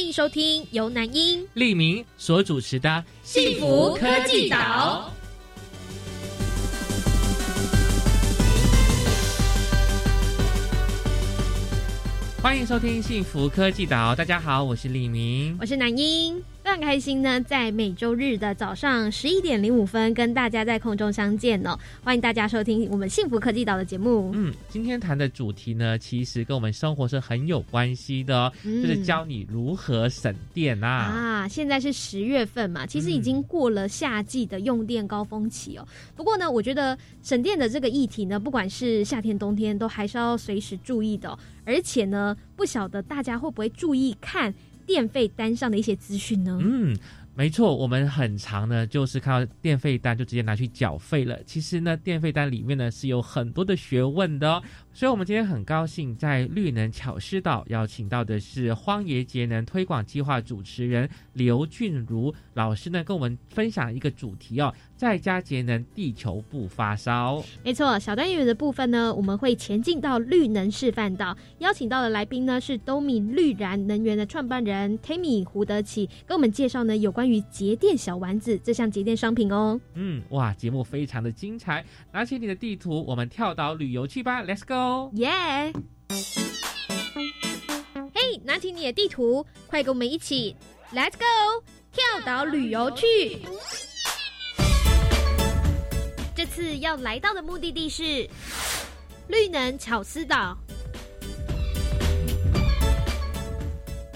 欢迎收听由南英、利明所主持的《幸福科技岛》。欢迎收听《幸福科技岛》，大家好，我是李明，我是南英。非常开心呢，在每周日的早上十一点零五分跟大家在空中相见哦。欢迎大家收听我们幸福科技岛的节目。嗯，今天谈的主题呢，其实跟我们生活是很有关系的哦，就是教你如何省电啊。啊，现在是十月份嘛，其实已经过了夏季的用电高峰期哦。不过呢，我觉得省电的这个议题呢，不管是夏天冬天，都还是要随时注意的。而且呢，不晓得大家会不会注意看。电费单上的一些资讯呢？嗯，没错，我们很长呢，就是看到电费单就直接拿去缴费了。其实呢，电费单里面呢是有很多的学问的。所以，我们今天很高兴在绿能巧师岛邀请到的是荒野节能推广计划主持人刘俊如老师呢，跟我们分享一个主题哦，在家节能，地球不发烧。没错，小单元的部分呢，我们会前进到绿能示范岛，邀请到的来宾呢是东敏绿燃能源的创办人 Tammy 胡德启，跟我们介绍呢有关于节电小丸子这项节电商品哦。嗯，哇，节目非常的精彩，拿起你的地图，我们跳岛旅游去吧，Let's go！耶！嘿，拿起你的地图，快跟我们一起，Let's go！跳岛旅游去。这次要来到的目的地是绿能巧思岛。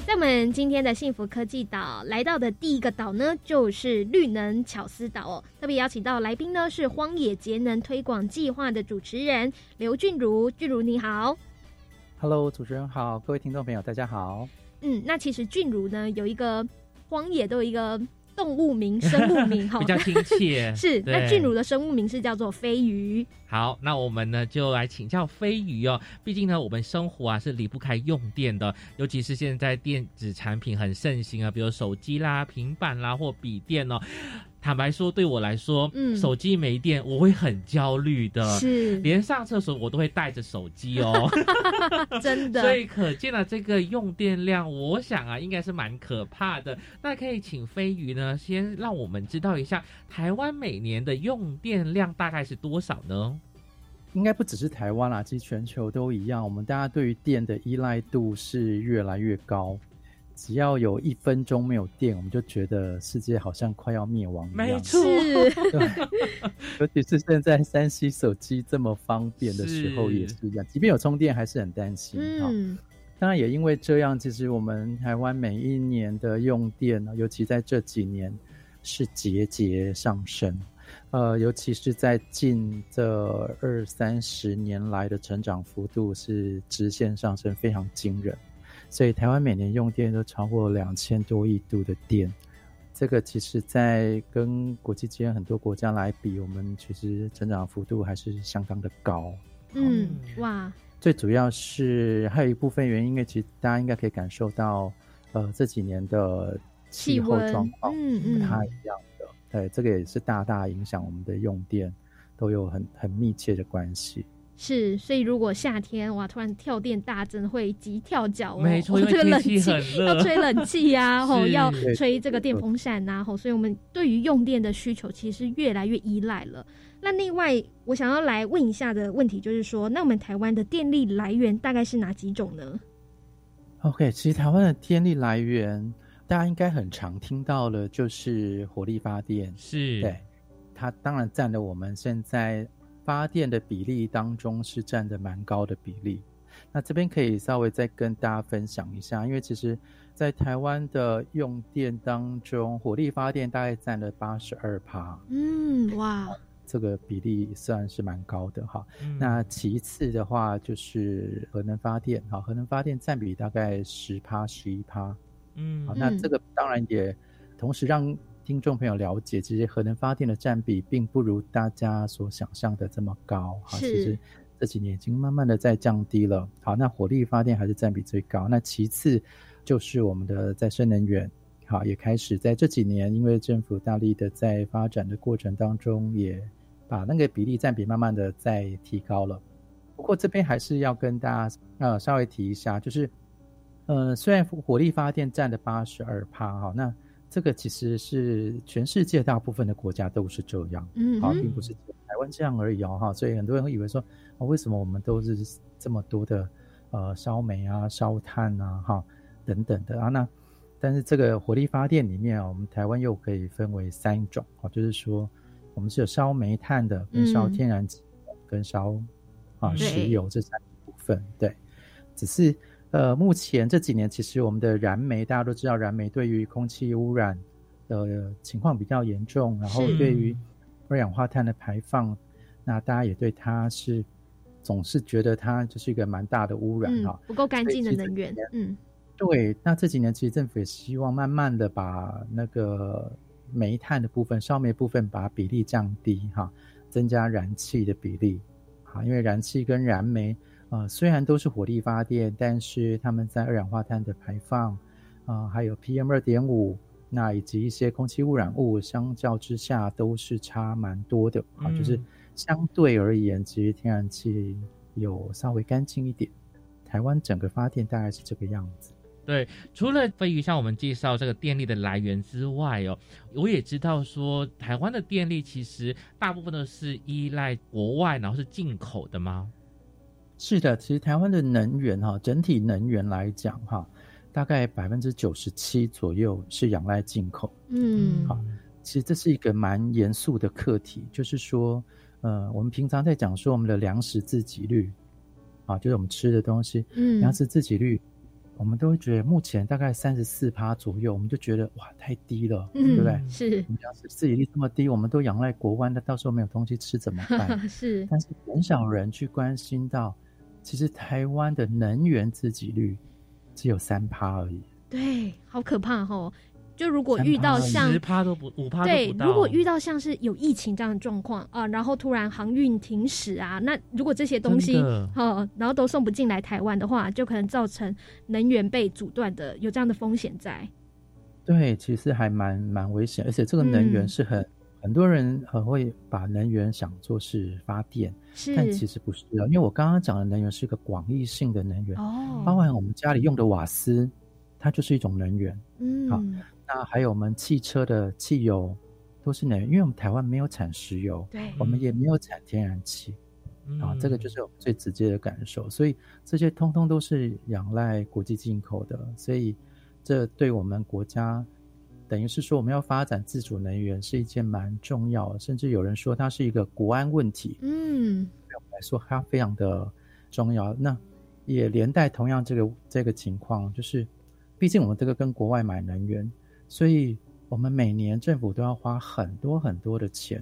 在我们今天的幸福科技岛来到的第一个岛呢，就是绿能巧思岛哦。特别邀请到来宾呢是荒野节能推广计划的主持人刘俊如，俊如你好。Hello，主持人好，各位听众朋友大家好。嗯，那其实俊如呢有一个荒野都有一个。动物名、生物名 哈，比较亲切。是，那俊儒的生物名是叫做飞鱼。好，那我们呢就来请教飞鱼哦。毕竟呢，我们生活啊是离不开用电的，尤其是现在电子产品很盛行啊，比如手机啦、平板啦或笔电哦。坦白说，对我来说，嗯，手机没电我会很焦虑的，是，连上厕所我都会带着手机哦，真的。所以可见了这个用电量，我想啊，应该是蛮可怕的。那可以请飞鱼呢，先让我们知道一下，台湾每年的用电量大概是多少呢？应该不只是台湾啦，其实全球都一样，我们大家对于电的依赖度是越来越高。只要有一分钟没有电，我们就觉得世界好像快要灭亡一样。没错，尤其是现在三 C 手机这么方便的时候也是一样，即便有充电，还是很担心。嗯，当然也因为这样，其实我们台湾每一年的用电呢，尤其在这几年是节节上升。呃，尤其是在近这二三十年来的成长幅度是直线上升，非常惊人。所以台湾每年用电都超过两千多亿度的电，这个其实，在跟国际间很多国家来比，我们其实成长幅度还是相当的高。嗯，哇！最主要是还有一部分原因，因为其实大家应该可以感受到，呃，这几年的气候状况不太一样的，对，这个也是大大影响我们的用电，都有很很密切的关系。是，所以如果夏天哇突然跳电大增，会急跳脚哦。没错，这个冷气要吹冷气呀，吼要吹这个电风扇呐，吼，所以我们对于用电的需求其实越来越依赖了。那另外，我想要来问一下的问题就是说，那我们台湾的电力来源大概是哪几种呢？OK，其实台湾的电力来源，大家应该很常听到了，就是火力发电，是对，它当然占了我们现在。发电的比例当中是占的蛮高的比例，那这边可以稍微再跟大家分享一下，因为其实，在台湾的用电当中，火力发电大概占了八十二趴。嗯，哇，这个比例算是蛮高的哈。那其次的话就是核能发电，哈，核能发电占比大概十趴十一趴。嗯，好，那这个当然也同时让听众朋友了解，其实核能发电的占比并不如大家所想象的这么高。哈，其实这几年已经慢慢的在降低了。好，那火力发电还是占比最高。那其次就是我们的再生能源。好，也开始在这几年，因为政府大力的在发展的过程当中，也把那个比例占比慢慢的在提高了。不过这边还是要跟大家呃稍微提一下，就是呃虽然火力发电占了八十二趴哈，那这个其实是全世界大部分的国家都是这样，嗯，好，并不是台湾这样而已哦哈。所以很多人会以为说，为什么我们都是这么多的呃烧煤啊、烧炭啊哈等等的啊那。但是这个火力发电里面啊，我们台湾又可以分为三种啊，就是说我们是有烧煤炭的，跟烧天然气，跟烧啊石油这三部分。对，只是呃，目前这几年其实我们的燃煤，大家都知道，燃煤对于空气污染的情况比较严重，然后对于二氧化碳的排放，那大家也对它是总是觉得它就是一个蛮大的污染哈，不够干净的能源，嗯。对，那这几年其实政府也希望慢慢的把那个煤炭的部分、烧煤部分把比例降低哈，增加燃气的比例，啊，因为燃气跟燃煤啊虽然都是火力发电，但是他们在二氧化碳的排放啊，还有 PM 二点五，那以及一些空气污染物，相较之下都是差蛮多的啊，就是相对而言，其实天然气有稍微干净一点。台湾整个发电大概是这个样子。对，除了飞鱼向我们介绍这个电力的来源之外哦，我也知道说台湾的电力其实大部分都是依赖国外，然后是进口的吗？是的，其实台湾的能源哈，整体能源来讲哈，大概百分之九十七左右是仰赖进口。嗯，好，其实这是一个蛮严肃的课题，就是说，呃，我们平常在讲说我们的粮食自给率，啊，就是我们吃的东西，嗯，粮食自给率。我们都会觉得目前大概三十四趴左右，我们就觉得哇太低了，对不对？是，粮食自给率这么低，我们都仰赖国外，那到时候没有东西吃怎么办？是，但是很少人去关心到，其实台湾的能源自给率只有三趴而已。对，好可怕哦。就如果遇到像十趴都不五趴对，如果遇到像是有疫情这样的状况啊，然后突然航运停驶啊，那如果这些东西哦，然后都送不进来台湾的话，就可能造成能源被阻断的有这样的风险在。对，其实还蛮蛮危险，而且这个能源是很很多人很会把能源想做是发电，但其实不是啊，因为我刚刚讲的能源是一个广义性的能源哦，包含我们家里用的瓦斯，它就是一种能源，嗯，好。那还有我们汽车的汽油都是能源，因为我们台湾没有产石油，对，我们也没有产天然气，啊，这个就是我们最直接的感受。所以这些通通都是仰赖国际进口的，所以这对我们国家等于是说我们要发展自主能源是一件蛮重要的，甚至有人说它是一个国安问题。嗯，对我们来说它非常的重要。那也连带同样这个这个情况，就是毕竟我们这个跟国外买能源。所以，我们每年政府都要花很多很多的钱，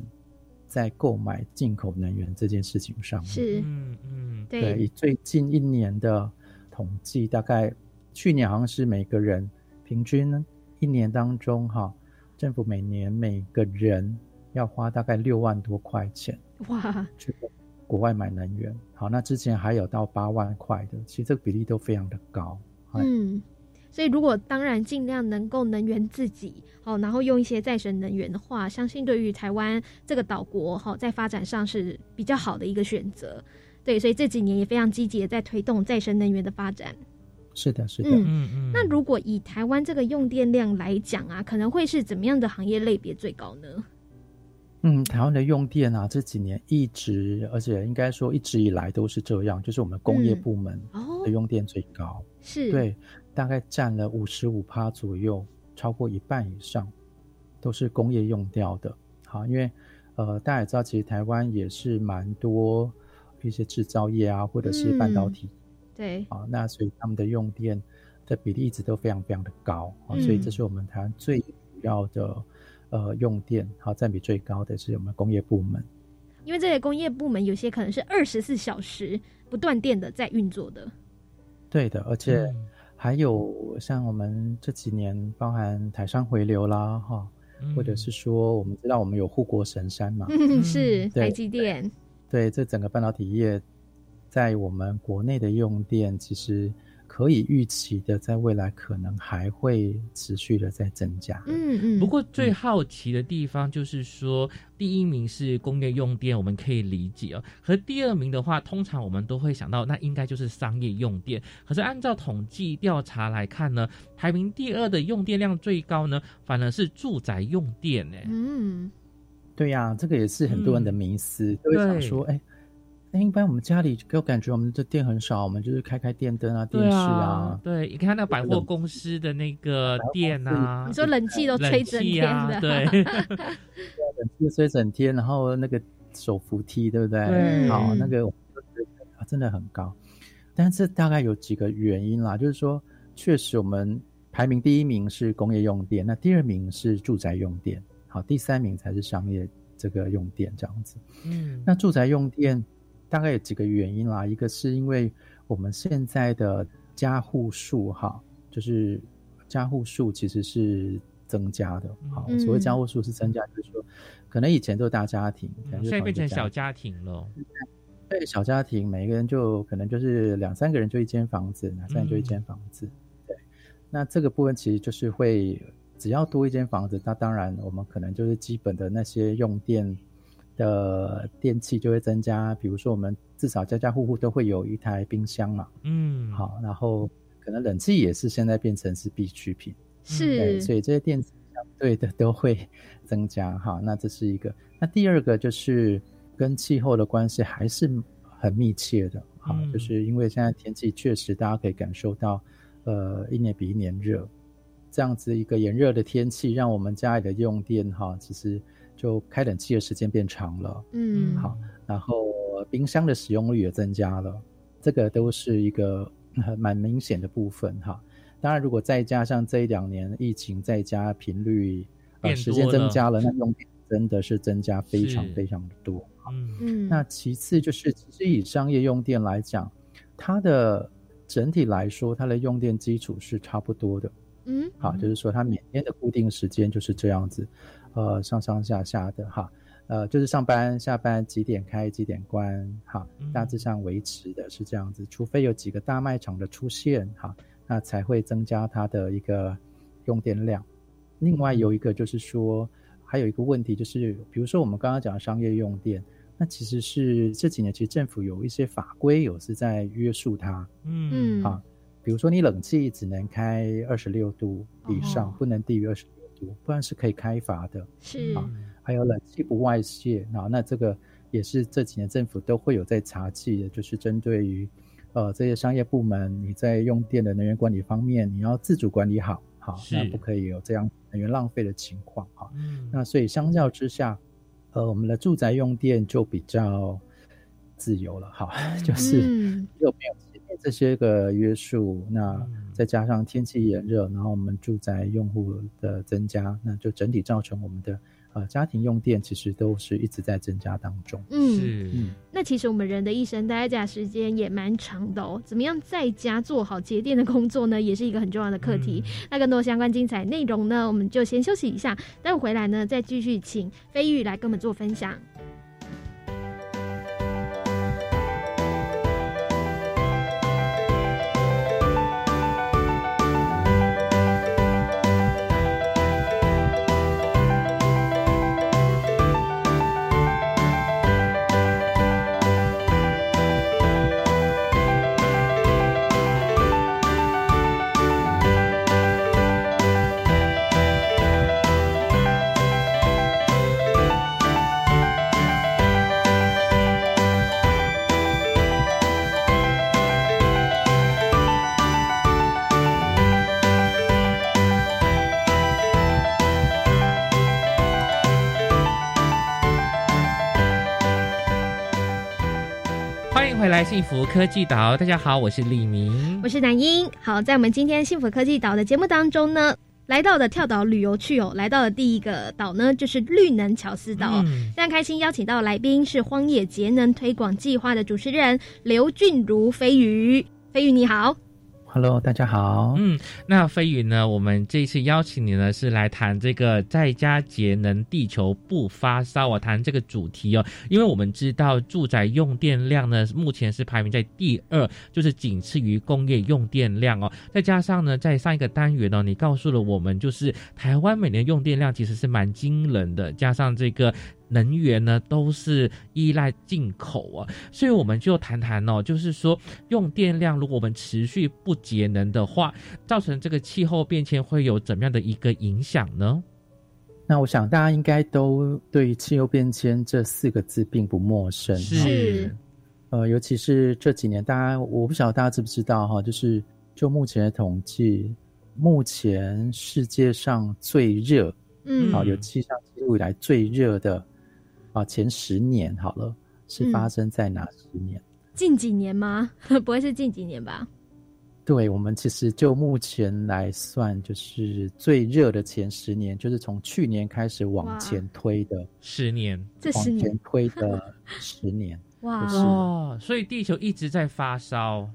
在购买进口能源这件事情上面。是，嗯嗯，对。以最近一年的统计，大概去年好像是每个人平均一年当中，哈，政府每年每个人要花大概六万多块钱哇，去国外买能源。好，那之前还有到八万块的，其实这个比例都非常的高。嗯。所以，如果当然尽量能够能源自己，好，然后用一些再生能源的话，相信对于台湾这个岛国，哈，在发展上是比较好的一个选择。对，所以这几年也非常积极的在推动再生能源的发展。是的，是的。嗯嗯。那如果以台湾这个用电量来讲啊，可能会是怎么样的行业类别最高呢？嗯，台湾的用电啊，这几年一直，而且应该说一直以来都是这样，就是我们工业部门的用电最高。是。对。大概占了五十五趴左右，超过一半以上都是工业用掉的。好，因为呃，大家也知道，其实台湾也是蛮多一些制造业啊，或者是半导体。对。啊，那所以他们的用电的比例一直都非常非常的高啊，所以这是我们台湾最主要的呃用电，好占比最高的是我们工业部门。因为这些工业部门有些可能是二十四小时不断电的在运作的。对的，而且。还有像我们这几年包含台商回流啦，哈，或者是说我们知道我们有护国神山嘛，是台积电，对，这整个半导体业在我们国内的用电其实。可以预期的，在未来可能还会持续的在增加。嗯嗯。不过最好奇的地方就是说，第一名是工业用电，我们可以理解哦。和第二名的话，通常我们都会想到，那应该就是商业用电。可是按照统计调查来看呢，排名第二的用电量最高呢，反而是住宅用电呢。嗯，对呀，这个也是很多人的迷思，都会想说，哎。那一般我们家里给我感觉，我们的电很少，我们就是开开电灯啊、电视啊。对，你看那百货公司的那个店啊，你说冷气都吹整天的，对，冷气吹整天，然后那个手扶梯，对不对？好，那个真的很高。但是大概有几个原因啦，就是说，确实我们排名第一名是工业用电，那第二名是住宅用电，好，第三名才是商业这个用电这样子。嗯，那住宅用电。大概有几个原因啦，一个是因为我们现在的家户数哈，就是家户数其实是增加的。好，所谓家户数是增加，就是说可能以前都是大家庭，现在变成小家庭了。对，小家庭每个人就可能就是两三个人就一间房子，两三个人就一间房子。对，那这个部分其实就是会只要多一间房子，那当然我们可能就是基本的那些用电。的电器就会增加，比如说我们至少家家户户都会有一台冰箱嘛，嗯，好，然后可能冷气也是现在变成是必需品，是，所以这些电子相对的都会增加。哈。那这是一个，那第二个就是跟气候的关系还是很密切的，哈，就是因为现在天气确实大家可以感受到，呃，一年比一年热，这样子一个炎热的天气，让我们家里的用电哈，其实。就开冷气的时间变长了，嗯，好，然后冰箱的使用率也增加了，这个都是一个蛮明显的部分哈。当然，如果再加上这一两年疫情在家频率呃时间增加了，那用电真的是增加非常非常的多。嗯嗯。那其次就是，其实以商业用电来讲，它的整体来说，它的用电基础是差不多的。嗯，好，就是说它每天的固定时间就是这样子。呃，上上下下的哈，呃，就是上班下班几点开几点关哈，大致上维持的是这样子，除非有几个大卖场的出现哈，那才会增加它的一个用电量。另外有一个就是说，还有一个问题就是，比如说我们刚刚讲的商业用电，那其实是这几年其实政府有一些法规有是在约束它，嗯，啊，比如说你冷气只能开二十六度以上，不能低于二十。不然是可以开罚的，是。啊，还有冷气不外泄啊，那这个也是这几年政府都会有在查记的，就是针对于呃这些商业部门，你在用电的能源管理方面，你要自主管理好，好，那不可以有这样能源浪费的情况。啊。那所以相较之下，呃，我们的住宅用电就比较自由了，好，就是又没有这些个约束，那。再加上天气炎热，然后我们住宅用户的增加，那就整体造成我们的呃家庭用电其实都是一直在增加当中。嗯嗯，那其实我们人的一生待在家时间也蛮长的哦，怎么样在家做好节电的工作呢？也是一个很重要的课题。那更多相关精彩内容呢，我们就先休息一下，待会回来呢再继续请飞玉来跟我们做分享。来幸福科技岛，大家好，我是李明，我是南英。好，在我们今天幸福科技岛的节目当中呢，来到的跳岛旅游去哦，来到的第一个岛呢，就是绿能乔斯岛。非常开心邀请到来宾是荒野节能推广计划的主持人刘俊如飞鱼，飞鱼你好。Hello，大家好。嗯，那飞宇呢？我们这一次邀请你呢，是来谈这个在家节能，地球不发烧。我谈这个主题哦，因为我们知道住宅用电量呢，目前是排名在第二，就是仅次于工业用电量哦。再加上呢，在上一个单元呢，你告诉了我们，就是台湾每年用电量其实是蛮惊人的，加上这个。能源呢都是依赖进口啊，所以我们就谈谈哦，就是说用电量，如果我们持续不节能的话，造成这个气候变迁会有怎么样的一个影响呢？那我想大家应该都对气候变迁这四个字并不陌生，是，呃，尤其是这几年，大家我不晓得大家知不知道哈，就是就目前的统计，目前世界上最热，嗯，好，有气象记录以来最热的。啊，前十年好了，是发生在哪十年？近几年吗？不会是近几年吧？对，我们其实就目前来算，就是最热的前十年，就是从去年开始往前推的十年，这十年推的十年。哇哦，所以地球一直在发烧。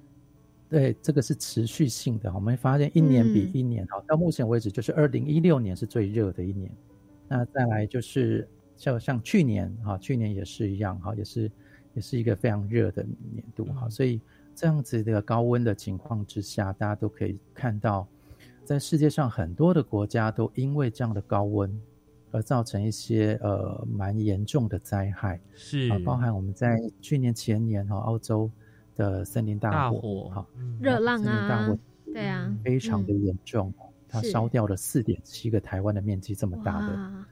对，这个是持续性的。我们发现一年比一年好，到目前为止，就是二零一六年是最热的一年。那再来就是。像像去年哈，去年也是一样哈，也是也是一个非常热的年度哈，所以这样子的高温的情况之下，大家都可以看到，在世界上很多的国家都因为这样的高温而造成一些呃蛮严重的灾害，是。啊，包含我们在去年前年哈，澳洲的森林大火哈，热浪啊，对啊，非常的严重，它烧掉了四点七个台湾的面积这么大的。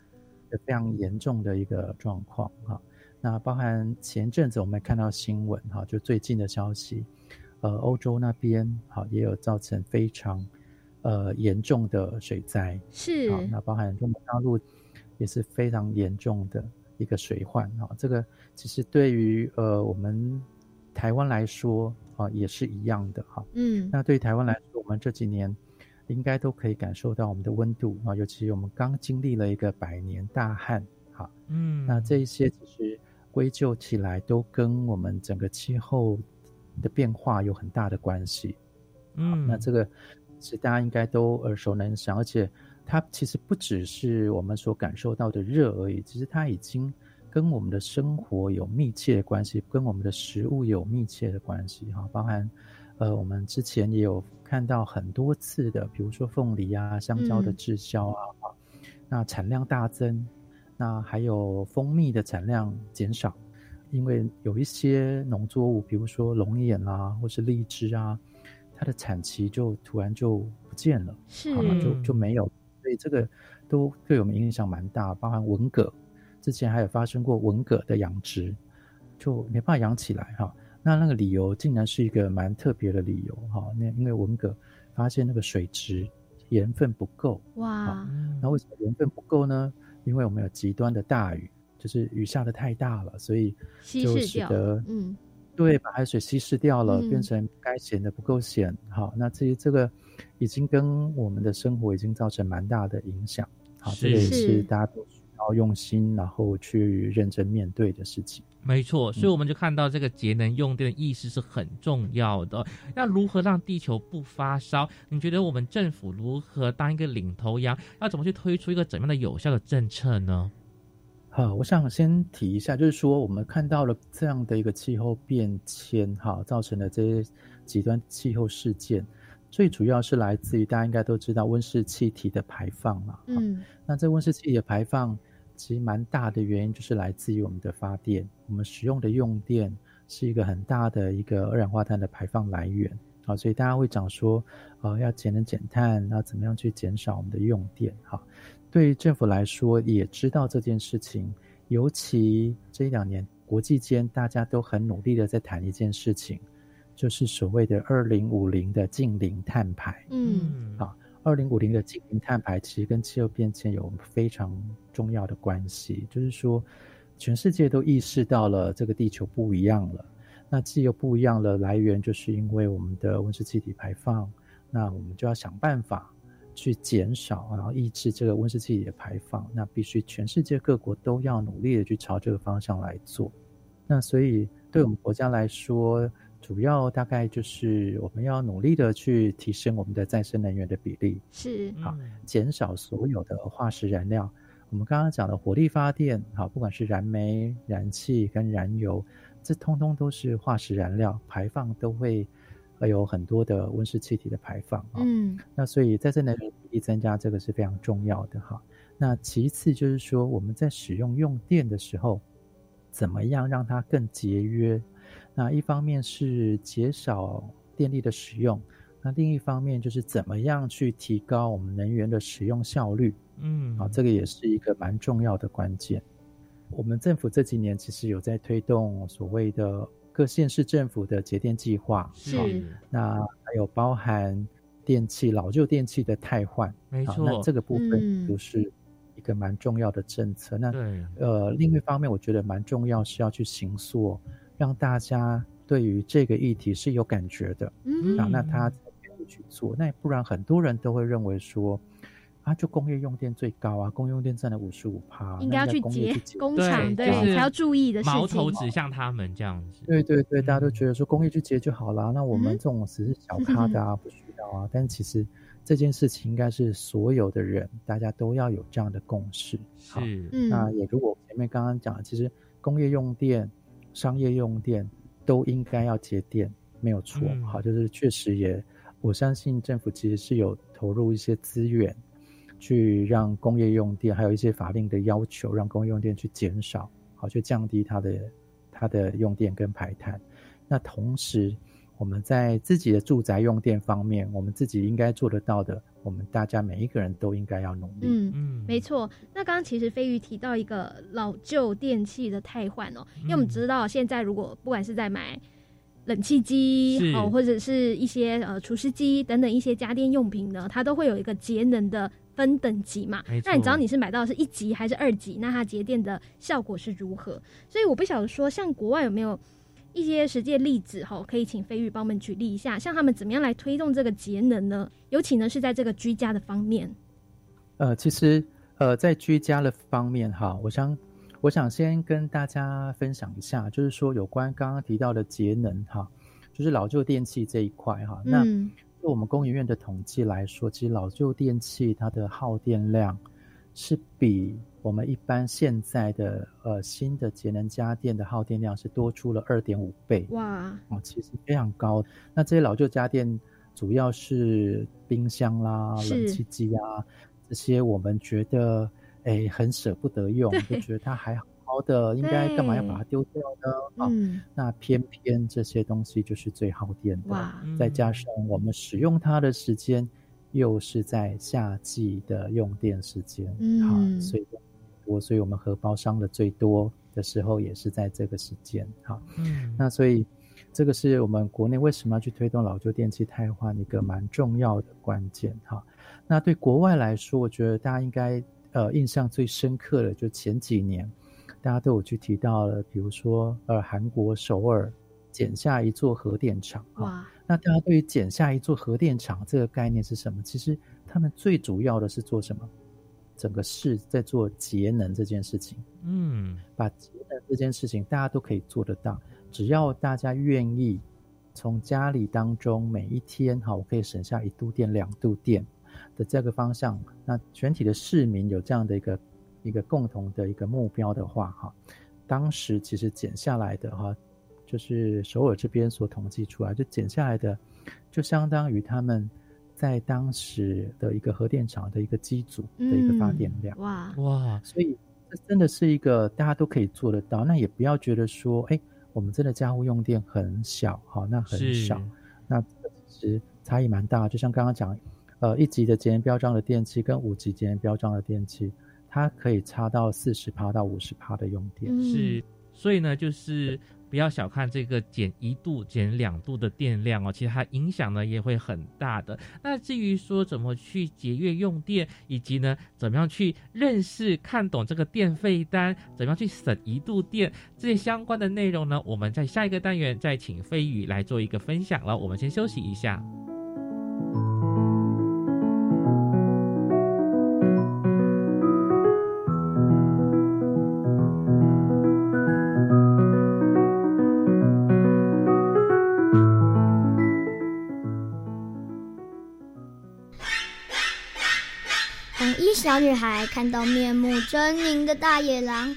非常严重的一个状况哈，那包含前阵子我们看到新闻哈，就最近的消息，呃，欧洲那边哈也有造成非常呃严重的水灾，是啊，那包含中国大陆也是非常严重的一个水患啊，这个其实对于呃我们台湾来说啊也是一样的哈，嗯，那对于台湾来说，我们这几年。应该都可以感受到我们的温度啊，尤其我们刚经历了一个百年大旱，哈，嗯，那这一些其实归咎起来都跟我们整个气候的变化有很大的关系，嗯，那这个是大家应该都耳熟能详，而且它其实不只是我们所感受到的热而已，其实它已经跟我们的生活有密切的关系，跟我们的食物有密切的关系，哈，包含。呃，我们之前也有看到很多次的，比如说凤梨啊、香蕉的滞销啊，那产量大增，那还有蜂蜜的产量减少，因为有一些农作物，比如说龙眼啊，或是荔枝啊，它的产期就突然就不见了，是，就就没有，所以这个都对我们影响蛮大，包含文蛤，之前还有发生过文蛤的养殖，就没办法养起来哈。那那个理由竟然是一个蛮特别的理由哈，那因为文革发现那个水质盐分不够哇，那为什么盐分不够呢？因为我们有极端的大雨，就是雨下的太大了，所以就使得嗯，对，把海水稀释掉了，变成该咸的不够咸。好，那至于这个已经跟我们的生活已经造成蛮大的影响。好，这个也是大家都需要用心，然后去认真面对的事情。没错，所以我们就看到这个节能用电的意识是很重要的。那如何让地球不发烧？你觉得我们政府如何当一个领头羊？要怎么去推出一个怎样的有效的政策呢？好，我想先提一下，就是说我们看到了这样的一个气候变迁，哈，造成的这些极端气候事件，最主要是来自于大家应该都知道温室气体的排放嘛。嗯，那这温室气体的排放。其实蛮大的原因就是来自于我们的发电，我们使用的用电是一个很大的一个二氧化碳的排放来源啊，所以大家会讲说，呃，要节能减碳，那怎么样去减少我们的用电？哈，对于政府来说也知道这件事情，尤其这一两年国际间大家都很努力的在谈一件事情，就是所谓的二零五零的近零碳排。嗯，好。二零五零的近零碳排其实跟气候变迁有非常重要的关系，就是说，全世界都意识到了这个地球不一样了。那既候不一样了，来源就是因为我们的温室气体排放，那我们就要想办法去减少，然后抑制这个温室气体的排放。那必须全世界各国都要努力的去朝这个方向来做。那所以对我们国家来说，主要大概就是我们要努力的去提升我们的再生能源的比例，是好减少所有的化石燃料。我们刚刚讲的火力发电，好，不管是燃煤、燃气跟燃油，这通通都是化石燃料，排放都会有很多的温室气体的排放啊。嗯，那所以再生能源比例增加，这个是非常重要的哈。那其次就是说，我们在使用用电的时候，怎么样让它更节约？那一方面是减少电力的使用，那另一方面就是怎么样去提高我们能源的使用效率。嗯，啊，这个也是一个蛮重要的关键。我们政府这几年其实有在推动所谓的各县市政府的节电计划，是。那还有包含电器老旧电器的汰换，没错。那这个部分就是一个蛮重要的政策。那呃，另一方面我觉得蛮重要是要去行塑。让大家对于这个议题是有感觉的，嗯，啊，那他才愿意去做。那不然很多人都会认为说，啊，就工业用电最高啊，工业用电占了五十五趴，应该要去接工厂，对，才要注意的事情。矛头指向他们这样子。对对对，大家都觉得说工业去接就好了，那我们这种只是小咖的啊，不需要啊。但其实这件事情应该是所有的人，大家都要有这样的共识。是，那也如果前面刚刚讲，其实工业用电。商业用电都应该要节电，没有错。好，就是确实也，我相信政府其实是有投入一些资源，去让工业用电，还有一些法令的要求，让工业用电去减少，好，去降低它的它的用电跟排碳。那同时，我们在自己的住宅用电方面，我们自己应该做得到的。我们大家每一个人都应该要努力。嗯嗯，没错。那刚刚其实飞鱼提到一个老旧电器的汰换哦，因为我们知道现在如果不管是在买冷气机哦，或者是一些呃除湿机等等一些家电用品呢，它都会有一个节能的分等级嘛。那你知道你是买到是一级还是二级？那它节电的效果是如何？所以我不晓得说，像国外有没有？一些实际例子哈，可以请飞宇帮我们举例一下，像他们怎么样来推动这个节能呢？尤其呢是在这个居家的方面。呃，其实呃在居家的方面哈，我想我想先跟大家分享一下，就是说有关刚刚提到的节能哈，就是老旧电器这一块哈。那就我们工研院的统计来说，其实老旧电器它的耗电量是比。我们一般现在的呃新的节能家电的耗电量是多出了二点五倍哇哦，其实非常高。那这些老旧家电主要是冰箱啦、冷气机啊这些，我们觉得哎很舍不得用，就觉得它还好好的，应该干嘛要把它丢掉呢？啊，那偏偏这些东西就是最耗电的，再加上我们使用它的时间又是在夏季的用电时间，嗯，所以。多，所以我们荷包伤的最多的时候也是在这个时间，哈，嗯，那所以这个是我们国内为什么要去推动老旧电器汰换一个蛮重要的关键，哈。那对国外来说，我觉得大家应该呃印象最深刻的，就前几年大家都有去提到了，比如说呃韩国首尔减下一座核电厂，哇，那大家对于减下一座核电厂这个概念是什么？其实他们最主要的是做什么？整个市在做节能这件事情，嗯，把节能这件事情大家都可以做得到，只要大家愿意从家里当中每一天哈，我可以省下一度电、两度电的这个方向，那全体的市民有这样的一个一个共同的一个目标的话哈，当时其实减下来的哈，就是首尔这边所统计出来，就减下来的就相当于他们。在当时的一个核电厂的一个机组的一个发电量，哇哇，所以这真的是一个大家都可以做得到。那也不要觉得说，哎，我们真的家户用电很小，好，那很少，那其实差异蛮大。就像刚刚讲，呃，一级的节能标章的电器跟五级节能标章的电器，它可以差到四十帕到五十帕的用电。是，所以呢，就是。不要小看这个减一度、减两度的电量哦，其实它影响呢也会很大的。那至于说怎么去节约用电，以及呢怎么样去认识、看懂这个电费单，怎么样去省一度电，这些相关的内容呢，我们在下一个单元再请飞宇来做一个分享了。我们先休息一下。小女孩看到面目狰狞的大野狼，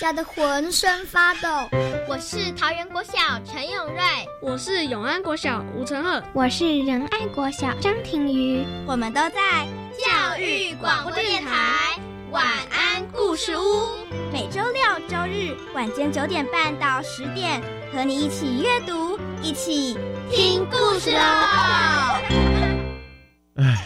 吓得浑身发抖。我是桃园国小陈永瑞，我是永安国小吴成赫，我是仁爱国小张庭瑜。我们都在教育广播电台晚安故事屋，每周六、周日晚间九点半到十点，和你一起阅读，一起听故事喽。唉，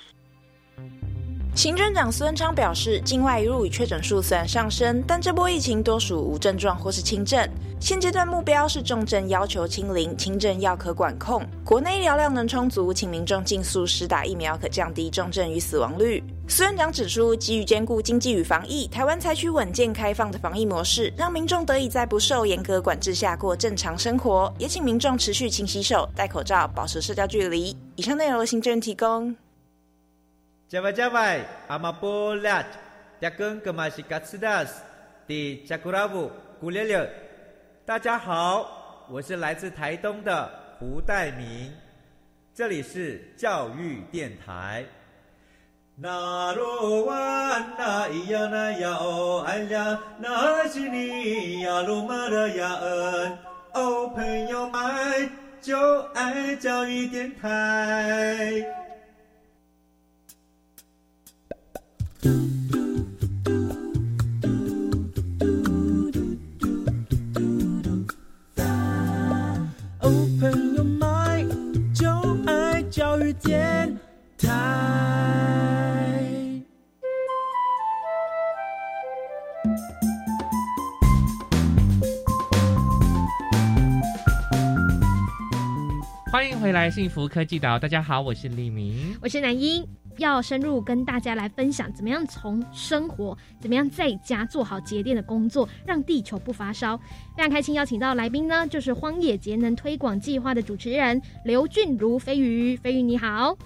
行政长孙昌表示，境外入与确诊数虽然上升，但这波疫情多属无症状或是轻症。现阶段目标是重症要求清零，轻症要可管控。国内医疗量能充足，请民众尽速施打疫苗，可降低重症与死亡率。孙院长指出，基于兼顾经济与防疫，台湾采取稳健开放的防疫模式，让民众得以在不受严格管制下过正常生活。也请民众持续勤洗手、戴口罩、保持社交距离。以上内容由行政提供。加外加外，阿玛波拉，扎根格玛西卡斯达斯，的加古拉布古列列。大家好，我是来自台东的胡代明，这里是教育电台。那罗哇那咿呀那呀哦哎呀，那是你呀鲁玛的呀恩，哦朋友们就爱教育电台。回来，幸福科技岛。大家好，我是李明，我是南英。要深入跟大家来分享，怎么样从生活，怎么样在家做好节电的工作，让地球不发烧。非常开心邀请到来宾呢，就是荒野节能推广计划的主持人刘俊如飞鱼。飞鱼你好。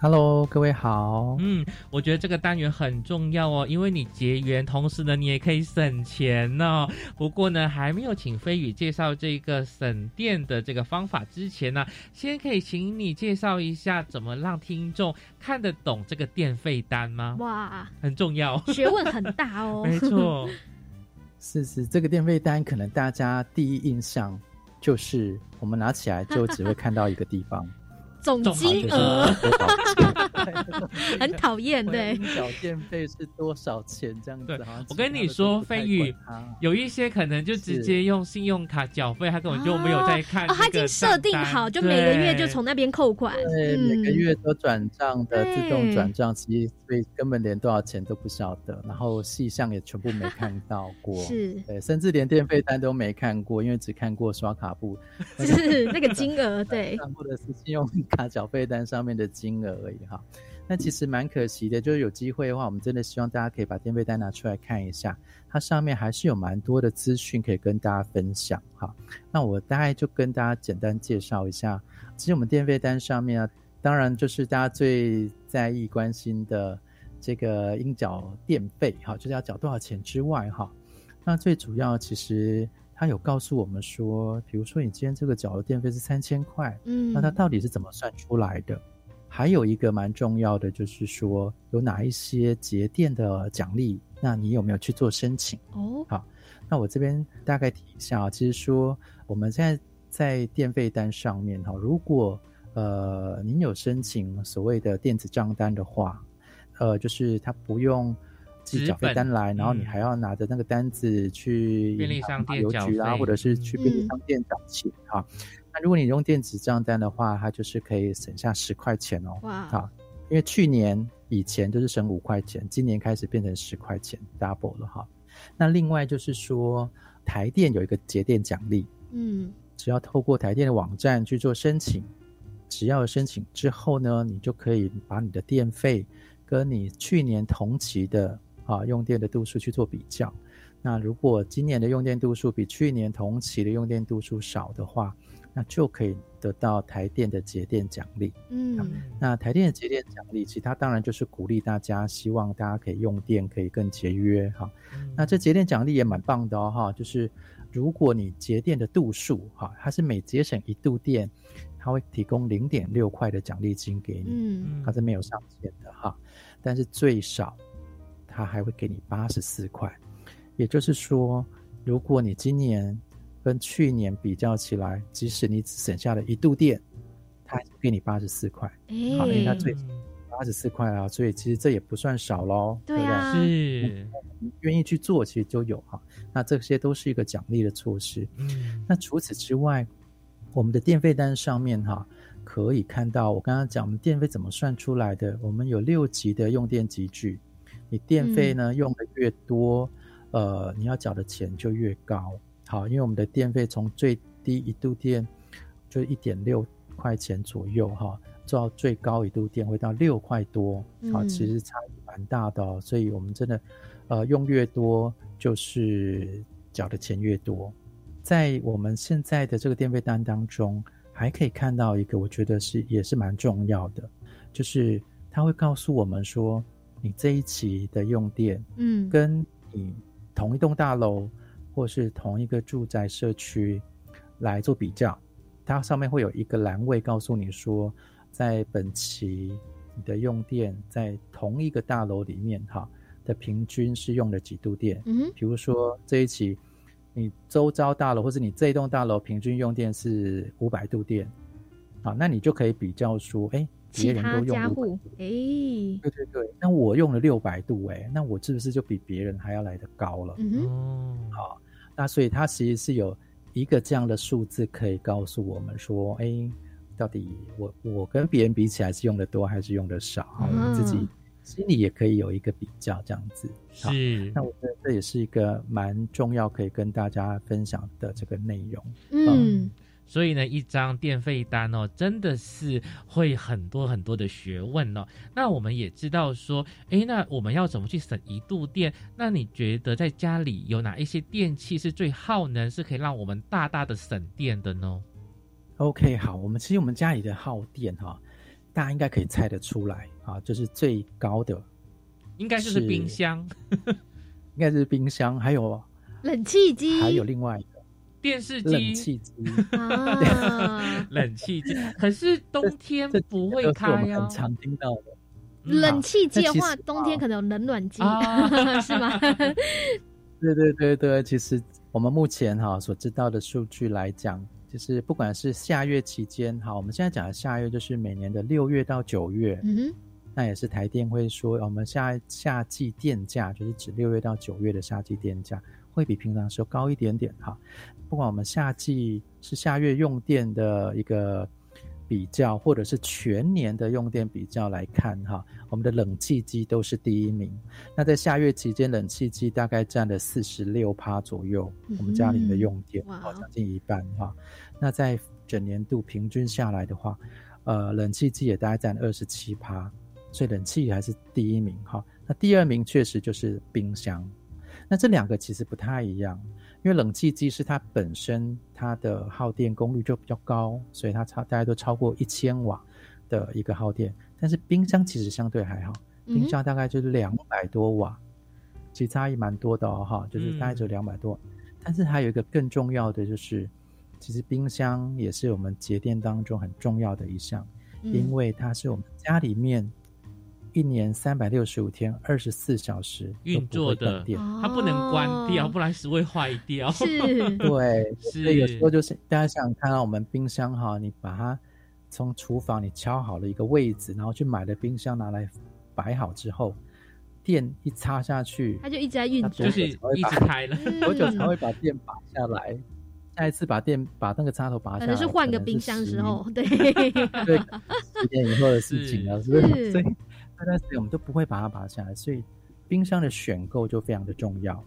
Hello，各位好。嗯，我觉得这个单元很重要哦，因为你结缘，同时呢，你也可以省钱呢。不过呢，还没有请飞宇介绍这个省电的这个方法之前呢，先可以请你介绍一下怎么让听众看得懂这个电费单吗？哇，很重要，学问很大哦。没错，是是，这个电费单可能大家第一印象就是我们拿起来就只会看到一个地方。总金额很讨厌，对。缴电费是多少钱？这样子。我跟你说，飞宇有一些可能就直接用信用卡缴费，他根本就没有在看。哦，他已经设定好，就每个月就从那边扣款。对，每个月都转账的，自动转账，其实所以根本连多少钱都不晓得，然后细项也全部没看到过。是，对，甚至连电费单都没看过，因为只看过刷卡簿，就 是那个金额，对，或者是信用。他缴费单上面的金额而已哈，那其实蛮可惜的。就是有机会的话，我们真的希望大家可以把电费单拿出来看一下，它上面还是有蛮多的资讯可以跟大家分享哈。那我大概就跟大家简单介绍一下，其实我们电费单上面啊，当然就是大家最在意关心的这个应缴电费哈，就是要缴多少钱之外哈，那最主要其实。他有告诉我们说，比如说你今天这个缴的电费是三千块，嗯，那它到底是怎么算出来的？还有一个蛮重要的就是说，有哪一些节电的奖励？那你有没有去做申请？哦，好，那我这边大概提一下啊，其实说我们现在在电费单上面哈，如果呃您有申请所谓的电子账单的话，呃，就是它不用。寄缴费单来，然后你还要拿着那个单子去便利商店邮局啦，或者是去便利商店缴钱哈。那如果你用电子账单的话，它就是可以省下十块钱哦。哇！好，因为去年以前都是省五块钱，今年开始变成十块钱，double 了哈。那另外就是说，台电有一个节电奖励，嗯，只要透过台电的网站去做申请，只要申请之后呢，你就可以把你的电费。跟你去年同期的啊用电的度数去做比较。那如果今年的用电度数比去年同期的用电度数少的话，那就可以得到台电的节电奖励。嗯，那台电的节电奖励，其他当然就是鼓励大家，希望大家可以用电可以更节约哈。那这节电奖励也蛮棒的哦哈，就是如果你节电的度数哈，它是每节省一度电，它会提供零点六块的奖励金给你，嗯，它是没有上限的哈，但是最少它还会给你八十四块。也就是说，如果你今年跟去年比较起来，即使你只省下了一度电，它还给你八十四块，好，因为它最八十四块啊，所以其实这也不算少喽，对不对？是，愿意去做，其实就有哈。那这些都是一个奖励的措施。嗯，那除此之外，我们的电费单上面哈，可以看到我刚刚讲我们电费怎么算出来的。我们有六级的用电集聚，你电费呢用的越多。呃，你要缴的钱就越高，好，因为我们的电费从最低一度电就一点六块钱左右，哈，做到最高一度电会到六块多，好，其实差异蛮大的哦，所以我们真的，呃，用越多就是缴的钱越多。在我们现在的这个电费单当中，还可以看到一个，我觉得是也是蛮重要的，就是他会告诉我们说，你这一期的用电，嗯，跟你。同一栋大楼，或是同一个住宅社区来做比较，它上面会有一个栏位告诉你说，在本期你的用电在同一个大楼里面哈的平均是用了几度电。嗯，比如说这一期你周遭大楼或是你这一栋大楼平均用电是五百度电，好，那你就可以比较说，哎。别人都用户，哎，对对对，那我用了六百度，哎，那我是不是就比别人还要来得高了？嗯，好，那所以它其实是有一个这样的数字可以告诉我们说，哎，到底我我跟别人比起来是用的多还是用的少？我们自己心里也可以有一个比较，这样子。是，那我觉得这也是一个蛮重要可以跟大家分享的这个内容。嗯。所以呢，一张电费单哦，真的是会很多很多的学问哦。那我们也知道说，哎，那我们要怎么去省一度电？那你觉得在家里有哪一些电器是最耗能，是可以让我们大大的省电的呢？OK，好，我们其实我们家里的耗电哈，大家应该可以猜得出来啊，就是最高的，应该就是冰箱，应该是冰箱，还有冷气机，还有另外。电视机、冷气机啊，冷气机。可是冬天不会开啊。很常听到的。冷气机的话，冬天可能有冷暖机，是吗？对对对对，其实我们目前哈所知道的数据来讲，就是不管是夏月期间，哈，我们现在讲的夏月就是每年的六月到九月，嗯哼，那也是台电会说，我们夏夏季电价就是指六月到九月的夏季电价会比平常时候高一点点，哈。不管我们夏季是下月用电的一个比较，或者是全年的用电比较来看，哈，我们的冷气机都是第一名。那在下月期间，冷气机大概占了四十六趴左右，我们家里的用电，哦，将近一半，哈。那在整年度平均下来的话，呃，冷气机也大概占二十七趴，所以冷气还是第一名，哈。那第二名确实就是冰箱，那这两个其实不太一样。因为冷气机是它本身它的耗电功率就比较高，所以它超大家都超过一千瓦的一个耗电。但是冰箱其实相对还好，冰箱大概就是两百多瓦，其实差异蛮多的哦，哈，就是大概只有两百多。但是还有一个更重要的就是，其实冰箱也是我们节电当中很重要的一项，因为它是我们家里面。一年三百六十五天，二十四小时运作的，它不能关掉，不然是会坏掉。是，对，是。有时候就是大家想看到我们冰箱哈，你把它从厨房你敲好了一个位置，然后去买的冰箱拿来摆好之后，电一插下去，它就一直在运作，就是一直开了。多久才会把电拔下来？下一次把电把那个插头拔下来，可能是换个冰箱的时候，对，对，十年以后的事情了，是不是？所以。那段时间我们都不会把它拔下来，所以冰箱的选购就非常的重要。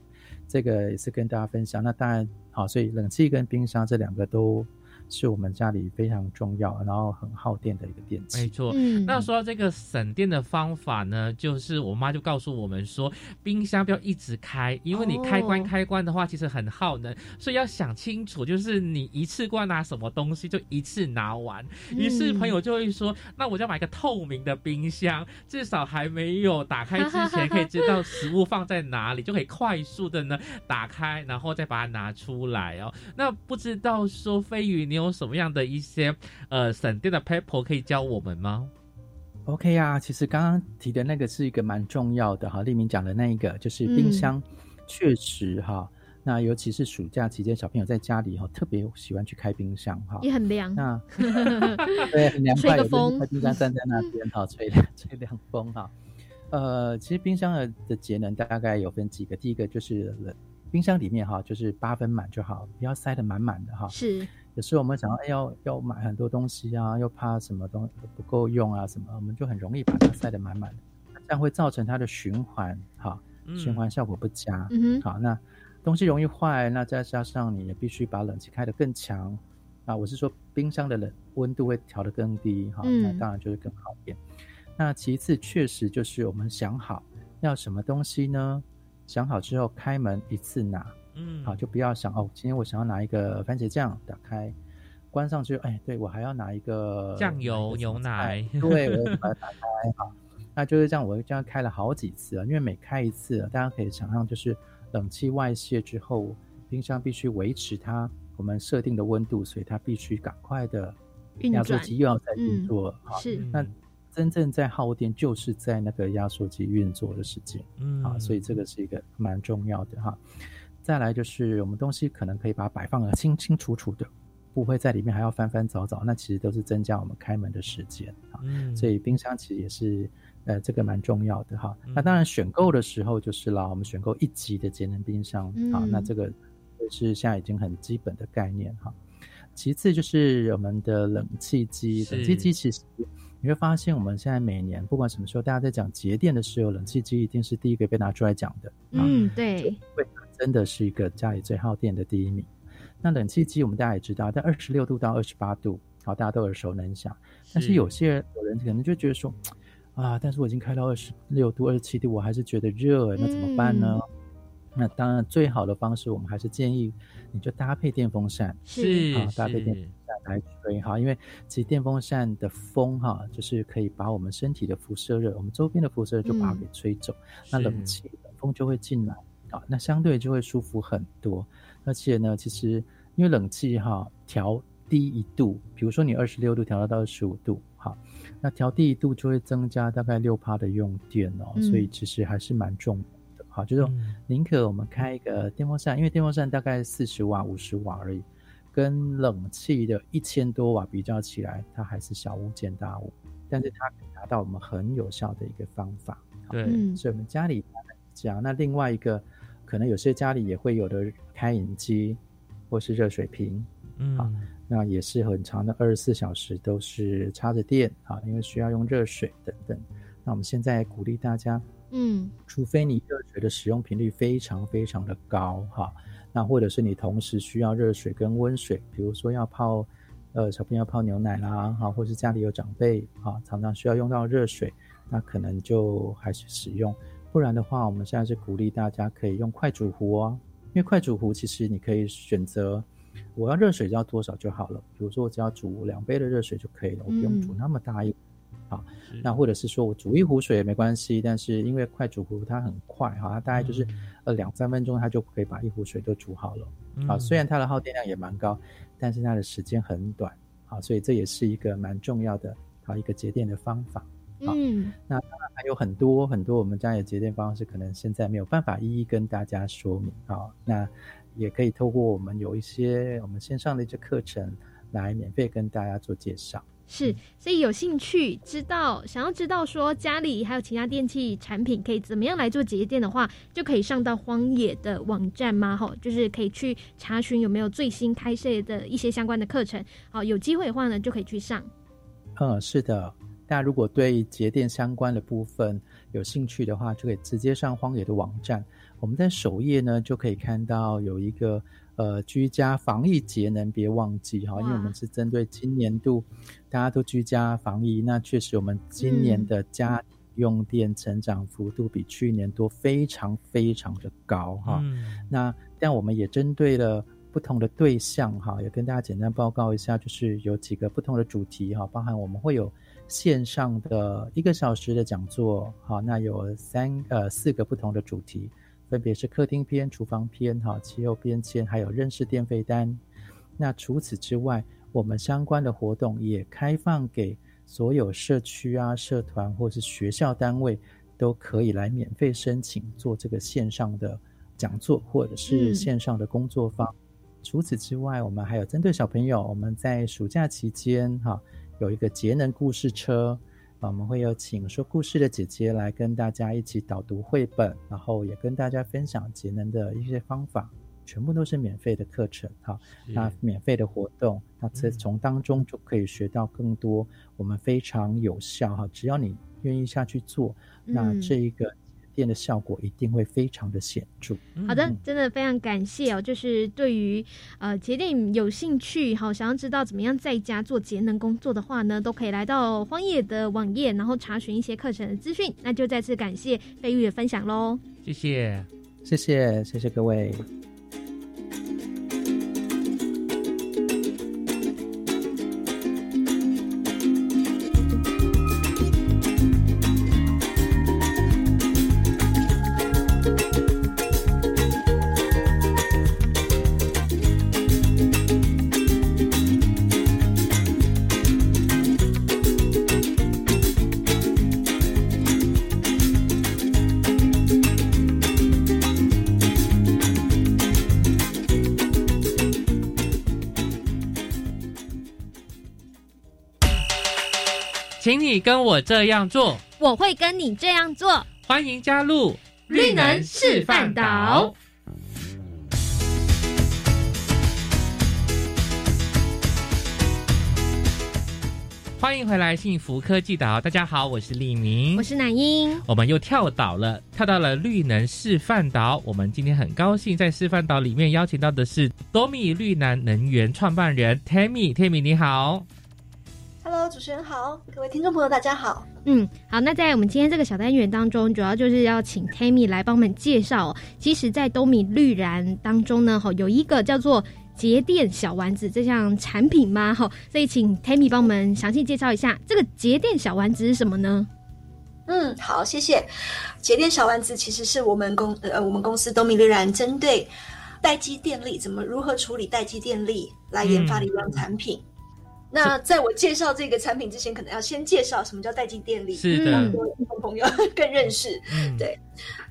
这个也是跟大家分享。那当然好，所以冷气跟冰箱这两个都是我们家里非常重要，然后很耗电的一个电器。没错。嗯，那说到这个省电的方法呢，就是我妈就告诉我们说，冰箱不要一直开，因为你开关开关的话，其实很耗能，所以要想清楚，就是你一次过拿什么东西就一次拿完。于是朋友就会说，那我就买个透明的冰箱，至少还没有打开之前可以知道食物放在哪里，就可以快速的呢打开，然后再把它拿出来哦。那不知道说飞宇，你有什么样的一些呃省电的 paper 可以教我们吗？OK 啊，其实刚刚提的那个是一个蛮重要的哈，立明讲的那一个就是冰箱，确实哈。那尤其是暑假期间，小朋友在家里哈，特别喜欢去开冰箱哈，也很凉。那 对，很凉快，有开冰箱站在那边哈，吹凉 吹凉风哈。呃，其实冰箱的的节能大概有分几个，第一个就是冷，冰箱里面哈就是八分满就好，不要塞得满满的哈。是，有时候我们想要要要买很多东西啊，又怕什么东西不够用啊什么，我们就很容易把它塞得满满的，这样会造成它的循环哈，循环效果不佳。嗯好那。东西容易坏，那再加上你也必须把冷气开得更强啊！我是说冰箱的冷温度会调得更低哈，那当然就会更好一点。那其次，确实就是我们想好要什么东西呢？想好之后开门一次拿，嗯，好就不要想哦，今天我想要拿一个番茄酱，打开关上去，哎，对我还要拿一个酱油牛奶，对，我把它打开好，那就是这样，我这样开了好几次啊，因为每开一次，大家可以想象就是。冷气外泄之后，冰箱必须维持它我们设定的温度，所以它必须赶快的压缩机又要再运作。是，那真正在耗电就是在那个压缩机运作的时间。嗯，啊，所以这个是一个蛮重要的哈。再来就是我们东西可能可以把它摆放的清清楚楚的，不会在里面还要翻翻找找，那其实都是增加我们开门的时间啊。所以冰箱其实也是。呃，这个蛮重要的哈。那当然选购的时候就是啦，我们选购一级的节能冰箱啊，那这个是现在已经很基本的概念哈。其次就是我们的冷气机，冷气机其实你会发现，我们现在每年不管什么时候，大家在讲节电的时候，冷气机一定是第一个被拿出来讲的。嗯，对，真的是一个家里最耗电的第一名。那冷气机我们大家也知道，在二十六度到二十八度，好，大家都耳熟能详。但是有些有人可能就觉得说。啊！但是我已经开到二十六度、二十七度，我还是觉得热，那怎么办呢？那当然，最好的方式，我们还是建议你就搭配电风扇，是啊，搭配电风扇来吹哈。因为其实电风扇的风哈，就是可以把我们身体的辐射热，我们周边的辐射热就把它给吹走，那冷气冷风就会进来啊，那相对就会舒服很多。而且呢，其实因为冷气哈调低一度，比如说你二十六度调到到二十五度，好。那调低一度就会增加大概六帕的用电哦，所以其实还是蛮重的。好，就是宁可我们开一个电风扇，因为电风扇大概四十瓦、五十瓦而已，跟冷气的一千多瓦比较起来，它还是小巫见大巫。但是它可以达到我们很有效的一个方法。对，所以我们家里这样。那另外一个，可能有些家里也会有的开饮机或是热水瓶，嗯。那也是很长的，二十四小时都是插着电啊，因为需要用热水等等。那我们现在鼓励大家，嗯，除非你热水的使用频率非常非常的高哈，那或者是你同时需要热水跟温水，比如说要泡，呃，小朋友泡牛奶啦，哈，或是家里有长辈啊，常常需要用到热水，那可能就还是使用。不然的话，我们现在是鼓励大家可以用快煮壶哦，因为快煮壶其实你可以选择。我要热水要多少就好了，比如说我只要煮两杯的热水就可以了，我不用煮那么大一，好，那或者是说我煮一壶水也没关系，但是因为快煮壶它很快哈，它大概就是呃两三分钟它就可以把一壶水都煮好了，啊，虽然它的耗电量也蛮高，但是它的时间很短，啊，所以这也是一个蛮重要的啊一个节电的方法，嗯，那当然还有很多很多我们家的节电方式，可能现在没有办法一一跟大家说明啊，那。也可以透过我们有一些我们线上的一些课程来免费跟大家做介绍。是，所以有兴趣知道想要知道说家里还有其他电器产品可以怎么样来做节电的话，就可以上到荒野的网站吗？哈，就是可以去查询有没有最新开设的一些相关的课程。好，有机会的话呢，就可以去上。嗯，是的，大家如果对节电相关的部分有兴趣的话，就可以直接上荒野的网站。我们在首页呢，就可以看到有一个呃居家防疫节能别忘记哈，因为我们是针对今年度大家都居家防疫，那确实我们今年的家用电成长幅度比去年多非常非常的高哈。那但我们也针对了不同的对象哈，也跟大家简单报告一下，就是有几个不同的主题哈，包含我们会有。线上的一个小时的讲座，好，那有三呃四个不同的主题，分别是客厅篇、厨房篇、哈气候变迁，还有认识电费单。那除此之外，我们相关的活动也开放给所有社区啊、社团或是学校单位，都可以来免费申请做这个线上的讲座或者是线上的工作坊。除此之外，我们还有针对小朋友，我们在暑假期间，哈。有一个节能故事车，啊，我们会有请说故事的姐姐来跟大家一起导读绘本，然后也跟大家分享节能的一些方法，全部都是免费的课程，哈，那免费的活动，那这从当中就可以学到更多，我们非常有效，哈，只要你愿意下去做，那这一个。电的效果一定会非常的显著。好的，真的非常感谢哦。就是对于呃节电有兴趣，好想要知道怎么样在家做节能工作的话呢，都可以来到荒野的网页，然后查询一些课程的资讯。那就再次感谢飞玉的分享喽。谢谢，谢谢，谢谢各位。跟我这样做，我会跟你这样做。欢迎加入绿能示范岛。欢迎回来，幸福科技岛。大家好，我是李明，我是乃英。我们又跳岛了，跳到了绿能示范岛。我们今天很高兴在示范岛里面邀请到的是多米绿能能源创办人 Tammy，Tammy 你好。Hello，主持人好，各位听众朋友大家好。嗯，好，那在我们今天这个小单元当中，主要就是要请 Tammy 来帮我们介绍。其实，在东米绿燃当中呢，哈，有一个叫做节电小丸子这项产品吗？哈，所以请 Tammy 帮我们详细介绍一下这个节电小丸子是什么呢？嗯，好，谢谢。节电小丸子其实是我们公呃我们公司东米绿燃针对待机电力怎么如何处理待机电力来研发的一样产品。那在我介绍这个产品之前，可能要先介绍什么叫代际电力，是的，让听众朋友 更认识。对，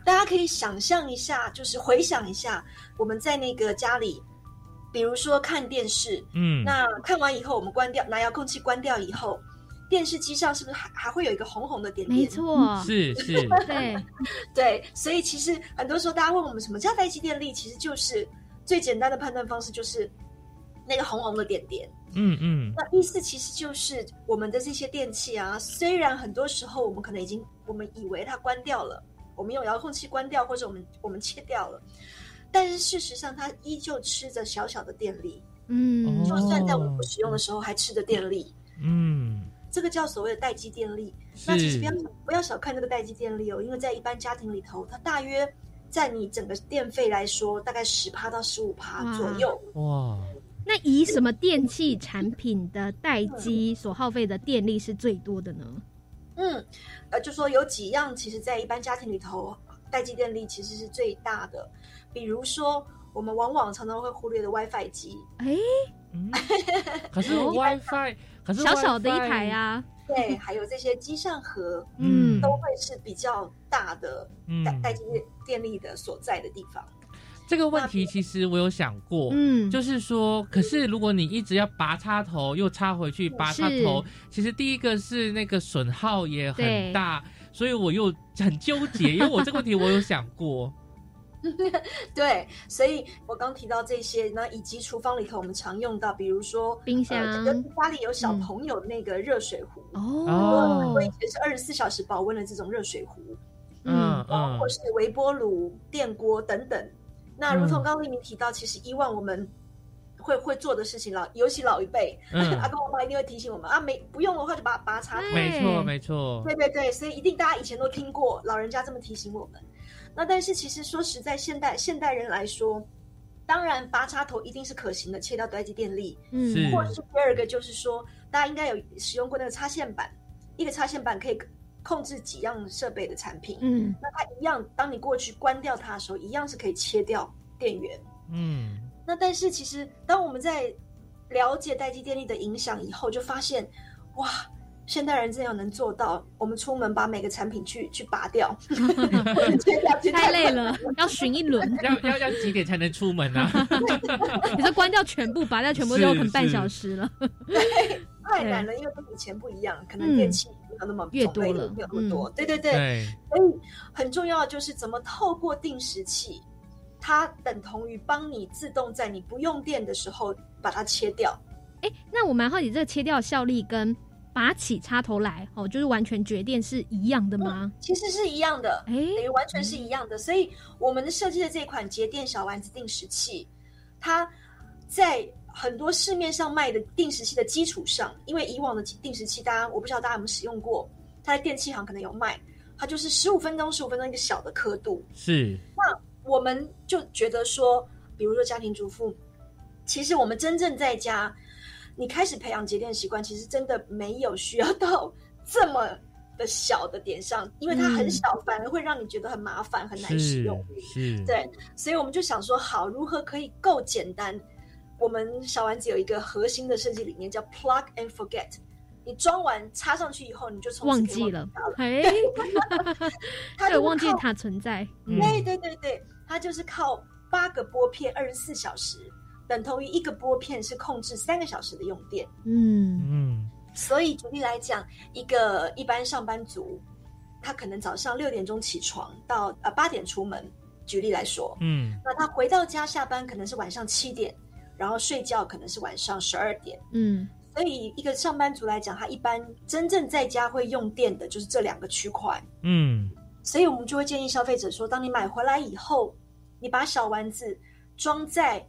大家可以想象一下，就是回想一下，我们在那个家里，比如说看电视，嗯，那看完以后，我们关掉，拿遥控器关掉以后，电视机上是不是还还会有一个红红的点点？没错，是是，对 对，所以其实很多时候大家问我们什么叫代际电力，其实就是最简单的判断方式就是那个红红的点点。嗯嗯，那意思其实就是我们的这些电器啊，虽然很多时候我们可能已经我们以为它关掉了，我们用遥控器关掉，或者我们我们切掉了，但是事实上它依旧吃着小小的电力。嗯，就算在我们不使用的时候还吃着电力。嗯，这个叫所谓的待机电力。那其实不要不要小看这个待机电力哦，因为在一般家庭里头，它大约在你整个电费来说，大概十趴到十五趴左右。哇。那以什么电器产品的待机所耗费的电力是最多的呢？嗯，呃，就说有几样，其实，在一般家庭里头，待机电力其实是最大的。比如说，我们往往常常会忽略的 WiFi 机。哎，可是 WiFi，可是小小的一台呀。对，还有这些机上盒，嗯，都会是比较大的待待机电力的所在的地方。这个问题其实我有想过，嗯，就是说，可是如果你一直要拔插头又插回去，拔插头，其实第一个是那个损耗也很大，所以我又很纠结，因为我这个问题我有想过。对，所以我刚提到这些，那以及厨房里头我们常用到，比如说冰箱，家里有小朋友那个热水壶，哦，我以前是二十四小时保温的这种热水壶，嗯嗯，或是微波炉、电锅等等。那如同刚刚丽明提到，其实以往我们会会做的事情，老尤其老一辈，阿公阿妈一定会提醒我们啊，没不用的话就把它拔插头。没错，没错。对对对，所以一定大家以前都听过老人家这么提醒我们。那但是其实说实在，现代现代人来说，当然拔插头一定是可行的，切掉待机电力。嗯，或者是第二个就是说，大家应该有使用过那个插线板，一个插线板可以控制几样设备的产品。嗯，那它一样，当你过去关掉它的时候，一样是可以切掉电源。嗯。那但是其实，当我们在了解待机电力的影响以后，就发现，哇，现代人这样能做到，我们出门把每个产品去去拔掉，太累了，要巡一轮，要要要几点才能出门啊？你说关掉全部，拔掉全部，就可能半小时了。对，太难了，因为跟以前不一样，可能电器没有那么越多了，没有那么多。对对对，所以很重要的就是怎么透过定时器。它等同于帮你自动在你不用电的时候把它切掉。哎，那我蛮好奇，这个切掉效力跟拔起插头来哦，就是完全绝电是一样的吗？其实是一样的，哎，等于完全是一样的。所以我们的设计的这款节电小丸子定时器，它在很多市面上卖的定时器的基础上，因为以往的定时器，大家我不知道大家有没有使用过，它在电器行可能有卖，它就是十五分钟、十五分钟一个小的刻度，是那。我们就觉得说，比如说家庭主妇，其实我们真正在家，你开始培养节电习惯，其实真的没有需要到这么的小的点上，因为它很小，反而会让你觉得很麻烦、很难使用。是，对，所以我们就想说，好，如何可以够简单？我们小丸子有一个核心的设计理念，叫 plug and forget。你装完插上去以后，你就忘记了，哎，它就忘记它存在。对对对对。它就是靠八个拨片，二十四小时，等同于一个拨片是控制三个小时的用电。嗯嗯。所以举例来讲，一个一般上班族，他可能早上六点钟起床，到呃八点出门。举例来说，嗯，那他回到家下班可能是晚上七点，然后睡觉可能是晚上十二点。嗯。所以一个上班族来讲，他一般真正在家会用电的就是这两个区块。嗯。所以我们就会建议消费者说，当你买回来以后，你把小丸子装在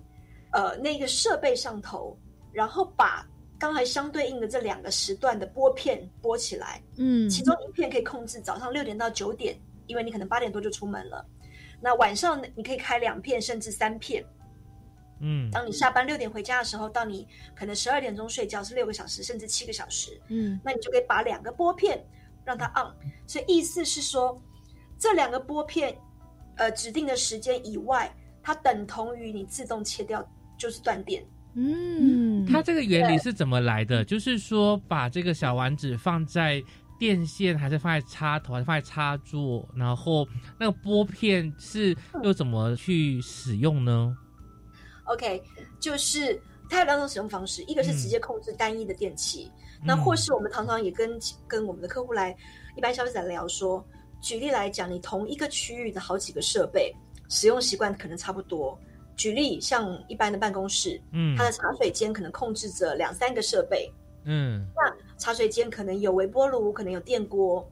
呃那个设备上头，然后把刚才相对应的这两个时段的拨片拨起来。嗯，其中一片可以控制早上六点到九点，因为你可能八点多就出门了。那晚上你可以开两片甚至三片。嗯，当你下班六点回家的时候，到你可能十二点钟睡觉是六个小时甚至七个小时。嗯，那你就可以把两个拨片让它 on。所以意思是说。这两个拨片，呃，指定的时间以外，它等同于你自动切掉，就是断电。嗯，它这个原理是怎么来的？就是说，把这个小丸子放在电线，还是放在插头，还是放在插座？然后那个拨片是又怎么去使用呢？OK，就是它有两种使用方式，一个是直接控制单一的电器，那或是我们常常也跟跟我们的客户来一般消费者聊说。举例来讲，你同一个区域的好几个设备使用习惯可能差不多。举例像一般的办公室，嗯，它的茶水间可能控制着两三个设备，嗯，那茶水间可能有微波炉，可能有电锅。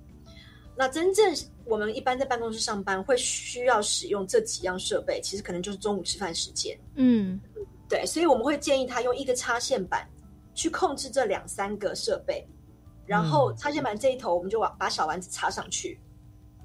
那真正我们一般在办公室上班会需要使用这几样设备，其实可能就是中午吃饭时间，嗯，对，所以我们会建议他用一个插线板去控制这两三个设备，然后插线板这一头我们就往把小丸子插上去。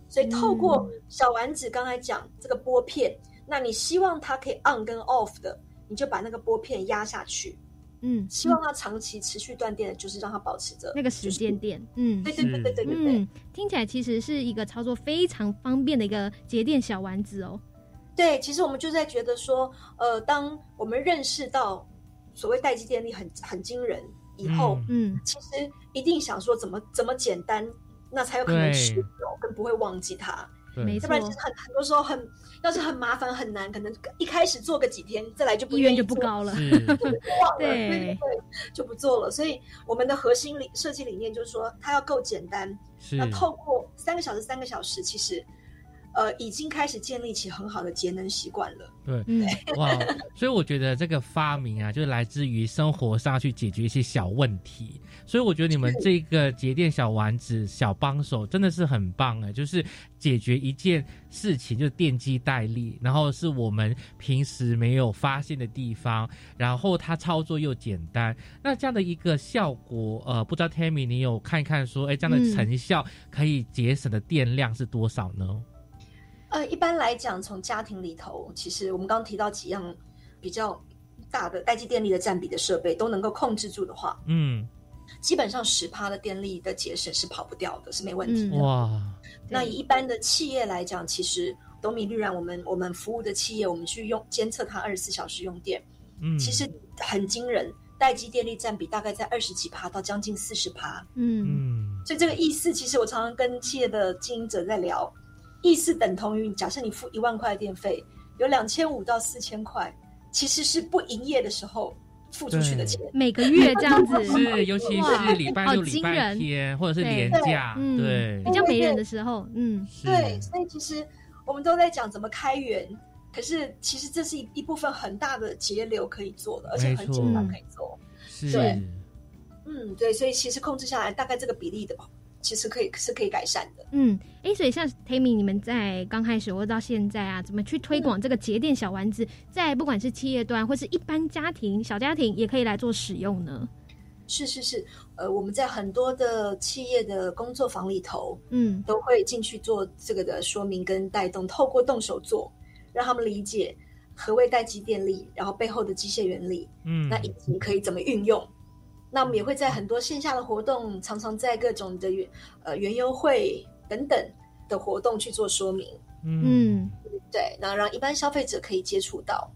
所以透过小丸子刚才讲这个拨片，那你希望它可以 on 跟 off 的，你就把那个拨片压下去。嗯，希望它长期持续断电的，就是让它保持着那个时间点。嗯，对对对对对对对。听起来其实是一个操作非常方便的一个节电小丸子哦。对，其实我们就在觉得说，呃，当我们认识到所谓待机电力很很惊人以后，嗯，其实一定想说怎么怎么简单。那才有可能持久，跟不会忘记它。没错，要不然很很多时候很，要是很麻烦很难，可能一开始做个几天，再来就不愿意就不高了，忘了，对对对，就不做了。所以我们的核心理设计理念就是说，它要够简单。要透过三个小时，三个小时，其实呃，已经开始建立起很好的节能习惯了。对，嗯哇，所以我觉得这个发明啊，就是来自于生活上去解决一些小问题。所以我觉得你们这个节电小丸子、小帮手真的是很棒哎，就是解决一件事情，就是电机代力，然后是我们平时没有发现的地方，然后它操作又简单。那这样的一个效果，呃，不知道 Tammy 你有看一看说，哎，这样的成效可以节省的电量是多少呢？呃，一般来讲，从家庭里头，其实我们刚刚提到几样比较大的待机电力的占比的设备都能够控制住的话，嗯，基本上十趴的电力的节省是跑不掉的，是没问题的。哇，那以一般的企业来讲，其实董米绿然，我们我们服务的企业，我们去用监测它二十四小时用电，嗯，其实很惊人，待机电力占比大概在二十几趴到将近四十趴，嗯，所以这个意思，其实我常常跟企业的经营者在聊。意思等同于，假设你付一万块电费，有两千五到四千块，其实是不营业的时候付出去的钱。每个月这样子 是，尤其是礼拜六、礼拜天或者是年假，对，比较没人的时候，嗯，对。所以其实我们都在讲怎么开源，可是其实这是一一部分很大的节流可以做的，而且很简单可以做。对，嗯，对，所以其实控制下来大概这个比例的吧。其实可以是可以改善的。嗯，哎，所以像 Tammy，你们在刚开始或到现在啊，怎么去推广这个节电小丸子，在不管是企业端或是一般家庭、小家庭，也可以来做使用呢？是是是，呃，我们在很多的企业的工作坊里头，嗯，都会进去做这个的说明跟带动，透过动手做，让他们理解何谓待机电力，然后背后的机械原理，嗯，那以及可以怎么运用。那我们也会在很多线下的活动，常常在各种的原呃原优惠等等的活动去做说明。嗯，对，那让一般消费者可以接触到。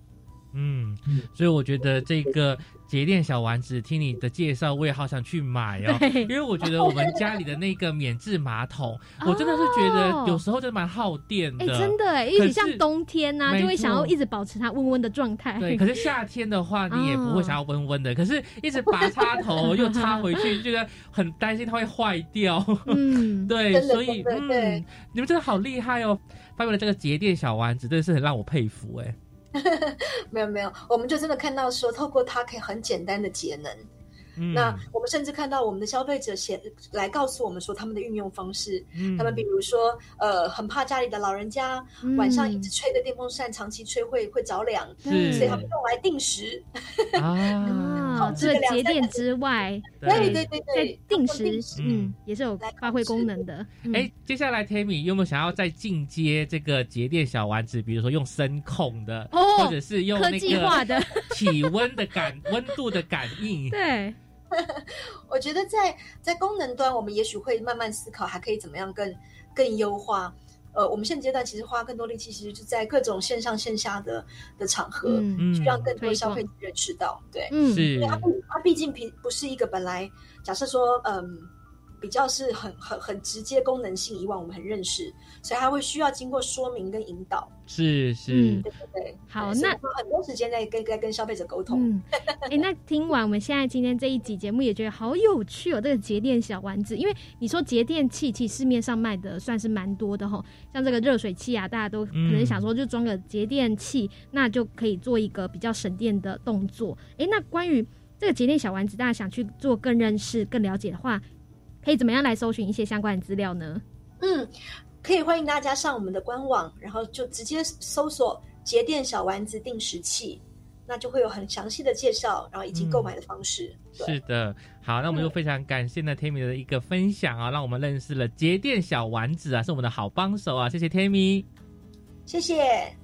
嗯，所以我觉得这个。节电小丸子，听你的介绍，我也好想去买哦。因为我觉得我们家里的那个免治马桶，我真的是觉得有时候真的蛮耗电的。哎，真的哎，因为像冬天呐，就会想要一直保持它温温的状态。对，可是夏天的话，你也不会想要温温的。可是一直拔插头又插回去，觉得很担心它会坏掉。嗯，对，所以嗯，你们真的好厉害哦，发明了这个节电小丸子，真的是很让我佩服哎。没有没有，我们就真的看到说，透过它可以很简单的节能。那我们甚至看到我们的消费者写来告诉我们说他们的运用方式，他们比如说呃很怕家里的老人家晚上一直吹的电风扇长期吹会会着凉，所以他们用来定时。啊，除了节电之外，对。对对对，定时嗯也是有发挥功能的。哎，接下来 Tammy 有没有想要再进阶这个节电小丸子？比如说用声控的，或者是用科技化的。体温的感温度的感应？对。我觉得在在功能端，我们也许会慢慢思考，还可以怎么样更更优化。呃，我们现阶段其实花更多力气，其实就在各种线上线下的的场合，去让更多消费者认识到。对，嗯，因为它它毕竟平不是一个本来假设说，嗯。比较是很很很直接功能性，以往我们很认识，所以它会需要经过说明跟引导。是是，对对对。好，那很多时间在跟在跟消费者沟通。哎，那听完我们现在今天这一集节目，也觉得好有趣哦。这个节电小丸子，因为你说节电器，其实市面上卖的算是蛮多的哈。像这个热水器啊，大家都可能想说就装个节电器，那就可以做一个比较省电的动作。哎，那关于这个节电小丸子，大家想去做更认识、更了解的话。可以怎么样来搜寻一些相关的资料呢？嗯，可以欢迎大家上我们的官网，然后就直接搜索“节电小丸子定时器”，那就会有很详细的介绍，然后以及购买的方式。是的，好，那我们就非常感谢呢 Tammy 的一个分享啊，让我们认识了节电小丸子啊，是我们的好帮手啊，谢谢 Tammy，谢谢。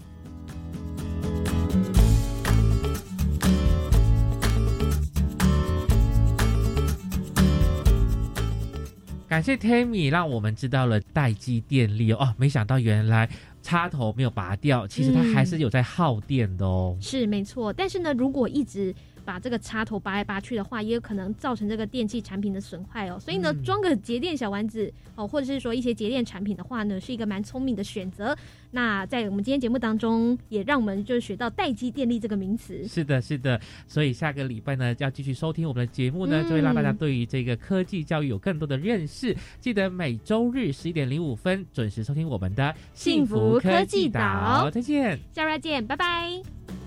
感谢 Tammy 让我们知道了待机电力哦，没想到原来插头没有拔掉，其实它还是有在耗电的哦。是没错，但是呢，如果一直把这个插头拔来拔去的话，也有可能造成这个电器产品的损坏哦。所以呢，装个节电小丸子哦，或者是说一些节电产品的话呢，是一个蛮聪明的选择。那在我们今天节目当中，也让我们就学到待机电力这个名词。是的，是的。所以下个礼拜呢，要继续收听我们的节目呢，就会让大家对于这个科技教育有更多的认识。记得每周日十一点零五分准时收听我们的幸福科技岛。再见，下周见，拜拜。